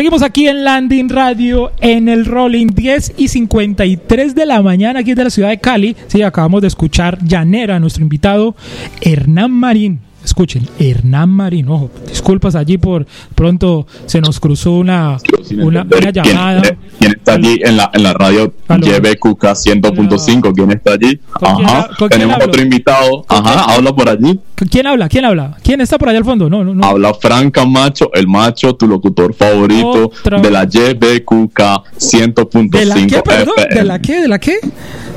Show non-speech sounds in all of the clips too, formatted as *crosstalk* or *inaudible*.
Seguimos aquí en Landing Radio en el Rolling 10 y 53 de la mañana aquí de la ciudad de Cali. Sí, acabamos de escuchar Llanera, nuestro invitado Hernán Marín. Escuchen, Hernán Marín, ojo, disculpas allí por pronto se nos cruzó una, una, una llamada. ¿Quién, quién está allí en la, en la radio YBQK 100.5? ¿Quién está allí? ¿Con quién Ajá. ha- con quién Tenemos otro invitado. Ajá, habla por allí. ¿Quién habla? ¿Quién habla? ¿Quién está por allá al fondo? No, no, no. Habla Fran Camacho, el macho, tu locutor favorito Otra de la YBQK 100.5 ¿De la qué, perdón? ¿De la qué? ¿De la qué?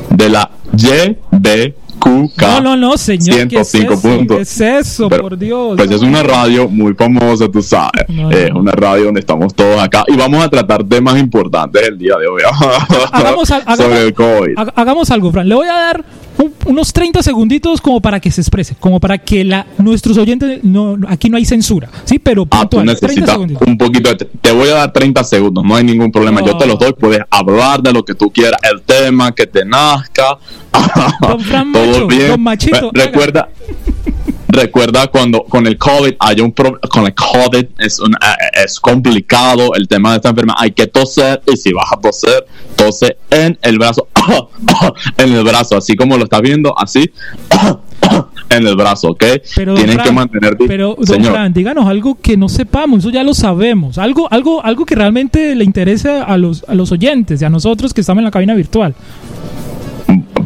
De la YBQK. No, no, no, señor. ¿Qué es 105 eso? puntos. ¿Qué es eso? Pero, por Dios. Pues es una radio muy famosa, tú sabes. No, Es no. una radio donde estamos todos acá y vamos a tratar temas importantes el día de hoy. *laughs* hagamos, hagamos- sobre el COVID. ha- hagamos algo, Fran. Le voy a dar un- unos 30 segunditos como para que se exprese, como para que la, nuestros oyentes, no, aquí no hay censura, ¿sí? Pero Ah, tú puntual, 30 necesitas segunditos. un poquito de... Te voy a dar 30 segundos, no hay ningún problema. Yo te los doy, puedes hablar de lo que tú quieras, el tema que te nazca. Don Fran *laughs* Todo Macho, bien. don Machito, Re- Recuerda... Recuerda cuando con el COVID hay un pro- con el COVID es un, eh, es complicado el tema de esta enfermedad. Hay que toser y si vas a toser, tose en el brazo, *coughs* en el brazo, así como lo estás viendo, así *coughs* en el brazo, ¿ok? Pero, Fran, que mantener pero don señor. Fran, díganos algo que no sepamos, eso ya lo sabemos, algo, algo, algo que realmente le interese a los, a los oyentes y a nosotros que estamos en la cabina virtual.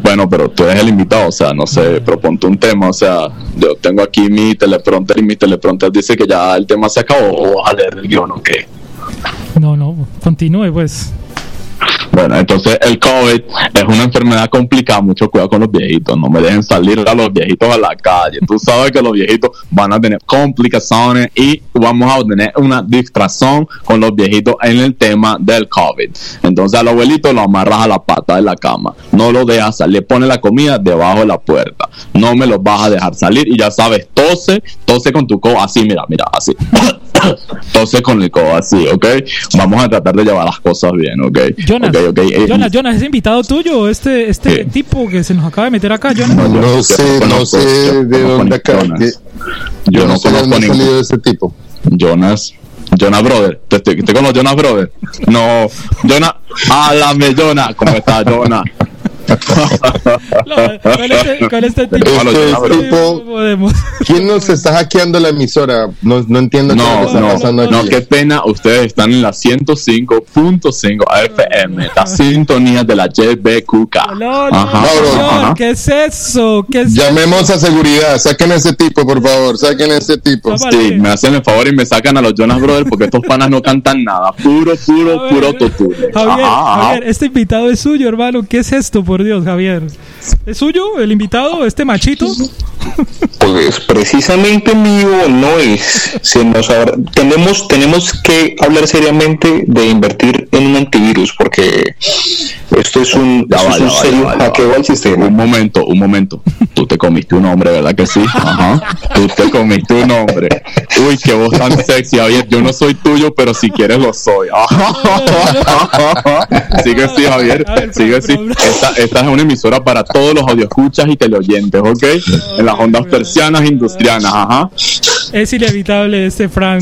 Bueno, pero tú eres el invitado, o sea, no sé, proponte un tema, o sea, yo tengo aquí mi teleprompter y mi teleprompter dice que ya el tema se acabó, o a leer el guion o qué. No, no, continúe pues. Bueno, entonces el COVID es una enfermedad complicada, mucho cuidado con los viejitos, no me dejen salir a los viejitos a la calle, tú sabes que los viejitos van a tener complicaciones y vamos a tener una distracción con los viejitos en el tema del COVID. Entonces al abuelito lo amarras a la pata de la cama, no lo dejas salir, pone la comida debajo de la puerta, no me lo vas a dejar salir y ya sabes, tose, tose con tu codo así, mira, mira, así. *laughs* Tose con el codo así, ¿ok? Vamos a tratar de llevar las cosas bien, ¿ok? Jonas, eh, Jonas, Jonas, es invitado tuyo, este, este tipo que se nos acaba de meter acá, Jonas. yo- No yo sé, no sé yo de dónde acá. Que- Yo, Yo no no sé de conozco dónde ha salido ese tipo. Jonas. Jonas Brother. ¿Te, te, te conozco Jonas Brother? No. Jonas. Háblame, Jonas. ¿Cómo está, Jonas? *laughs* No, con este, con este tipo, Este tipo, podemos. ¿quién nos está hackeando la emisora? No, no entiendo qué No, está no, pasando no, qué pena. Ustedes están en la 105.5 FM, la sintonía de la JBQK. No, no, Ajá, ajá. ¿qué es eso? ¿Qué es Llamemos a seguridad, saquen a ese tipo, por favor, saquen a ese tipo. Sí, me hacen el favor y me sacan a los Jonas Brothers porque estos panas no cantan nada. Puro, puro, A puro ver, totune. Javier, Ajá, ajá. Javier, este invitado es suyo, hermano. ¿Qué es esto, por Dios, Javier? ¿Es suyo el invitado, este machito? Pues precisamente mío no es. Se nos tenemos, tenemos que hablar seriamente de invertir en un antivirus porque esto es un, Ya esto va, es un va, serio hackeo al sistema. Un momento, un momento. Tú te comiste un hombre, ¿verdad que sí? Ajá. Tú te comiste un hombre. Uy, qué voz tan sexy, Javier. Yo no soy tuyo, pero si quieres lo soy. Ajá. *laughs* Sigue sí, Javier. Sigue pero- sí. pero- Esta, esta es una emisora para todos los audioscuchas y teleoyentes, ¿ok? En las ondas persianas industrianas, ajá. Es inevitable este Fran.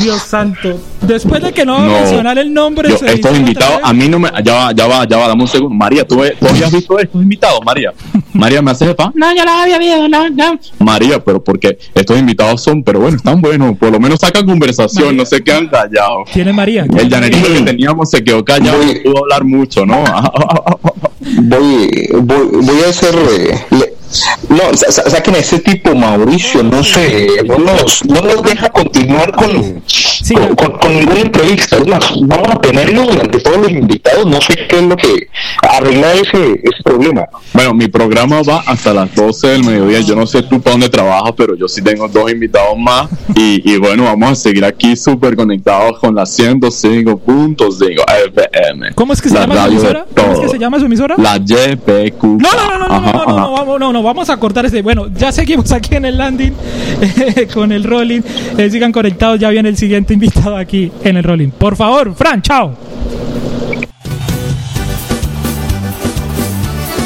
Dios santo. Después de que no va a No. mencionar el nombre, Yo, se estos invitados, a mí no me. Ya va, ya va, ya va, dame un segundo. María, ¿tú, tú habías visto estos invitados, María? *laughs* María, ¿me haces el favor? No, yo los había visto, no, no. María, pero porque estos invitados son, pero bueno, están buenos. Por lo menos sacan conversación, María. no se quedan callados. ¿Quién es María? El llanerito que teníamos se quedó callado, no Voy- pudo hablar mucho, ¿no? Voy, voy, voy a hacer. le- no, sa- sa- saquen a ese tipo, Mauricio, no sé, no nos, no nos deja continuar con, Sí, con, con- con ninguna entrevista. Es más, vamos a tenerlo durante todos los invitados, no sé qué es lo que arregla ese, ese problema. Bueno, mi programa va hasta las 12 del mediodía. Yo no sé tú para dónde trabajas, pero yo sí tengo dos invitados más. Y, y bueno, vamos a seguir aquí súper conectados con la 105.5 FM. ¿Cómo es que se La llama su emisora? ¿Cómo es que se llama su emisora? La YPQ. No, no, no, no, no, no, no, no, vamos, no, no, vamos a cortar ese. Bueno, ya seguimos aquí en el landing *laughs* eh, con el rolling. Eh, sigan conectados, ya viene el siguiente invitado aquí en el rolling. Por favor, Fran, chao.